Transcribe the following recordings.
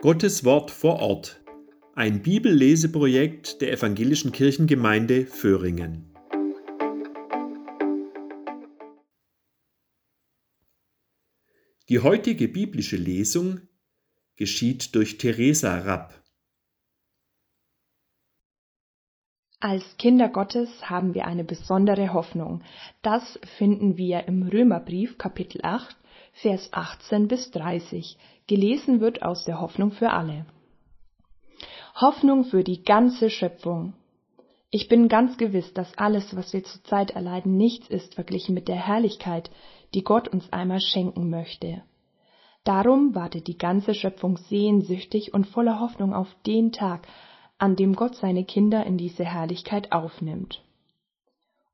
Gottes Wort vor Ort. Ein Bibelleseprojekt der Evangelischen Kirchengemeinde Föhringen. Die heutige biblische Lesung geschieht durch Theresa Rapp. Als Kinder Gottes haben wir eine besondere Hoffnung. Das finden wir im Römerbrief Kapitel 8, Vers 18 bis 30. Gelesen wird aus der Hoffnung für alle. Hoffnung für die ganze Schöpfung. Ich bin ganz gewiss, dass alles, was wir zurzeit erleiden, nichts ist verglichen mit der Herrlichkeit, die Gott uns einmal schenken möchte. Darum wartet die ganze Schöpfung sehnsüchtig und voller Hoffnung auf den Tag, an dem Gott seine Kinder in diese Herrlichkeit aufnimmt.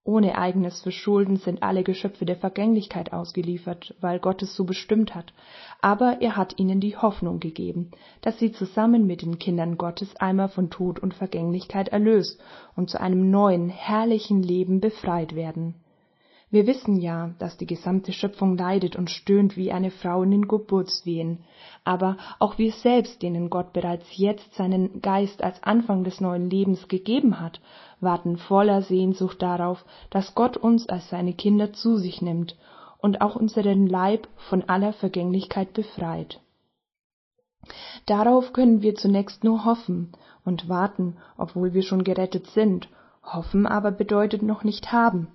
Ohne eigenes Verschulden sind alle Geschöpfe der Vergänglichkeit ausgeliefert, weil Gott es so bestimmt hat, aber er hat ihnen die Hoffnung gegeben, dass sie zusammen mit den Kindern Gottes einmal von Tod und Vergänglichkeit erlöst und zu einem neuen, herrlichen Leben befreit werden wir wissen ja, dass die gesamte Schöpfung leidet und stöhnt wie eine Frau in den Geburtswehen, aber auch wir selbst, denen Gott bereits jetzt seinen Geist als Anfang des neuen Lebens gegeben hat, warten voller Sehnsucht darauf, dass Gott uns als seine Kinder zu sich nimmt und auch unseren Leib von aller Vergänglichkeit befreit. Darauf können wir zunächst nur hoffen und warten, obwohl wir schon gerettet sind. Hoffen aber bedeutet noch nicht haben,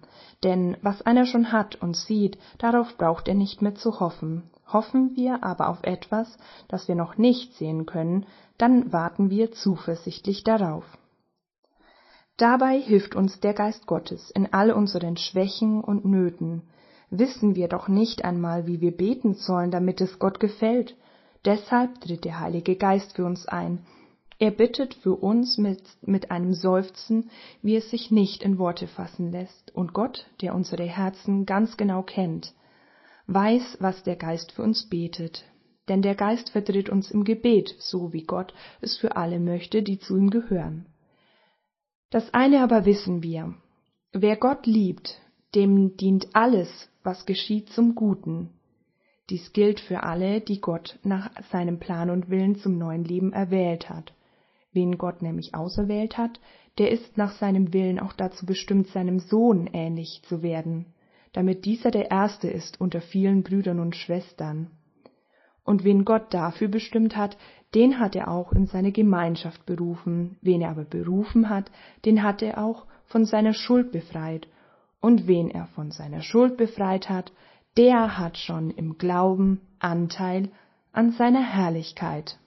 denn was einer schon hat und sieht, darauf braucht er nicht mehr zu hoffen. Hoffen wir aber auf etwas, das wir noch nicht sehen können, dann warten wir zuversichtlich darauf. Dabei hilft uns der Geist Gottes in all unseren Schwächen und Nöten. Wissen wir doch nicht einmal, wie wir beten sollen, damit es Gott gefällt. Deshalb tritt der Heilige Geist für uns ein, er bittet für uns mit, mit einem Seufzen, wie es sich nicht in Worte fassen lässt, und Gott, der unsere Herzen ganz genau kennt, weiß, was der Geist für uns betet. Denn der Geist vertritt uns im Gebet, so wie Gott es für alle möchte, die zu ihm gehören. Das eine aber wissen wir. Wer Gott liebt, dem dient alles, was geschieht, zum Guten. Dies gilt für alle, die Gott nach seinem Plan und Willen zum neuen Leben erwählt hat. Wen Gott nämlich auserwählt hat, der ist nach seinem Willen auch dazu bestimmt, seinem Sohn ähnlich zu werden, damit dieser der Erste ist unter vielen Brüdern und Schwestern. Und wen Gott dafür bestimmt hat, den hat er auch in seine Gemeinschaft berufen, wen er aber berufen hat, den hat er auch von seiner Schuld befreit, und wen er von seiner Schuld befreit hat, der hat schon im Glauben Anteil an seiner Herrlichkeit.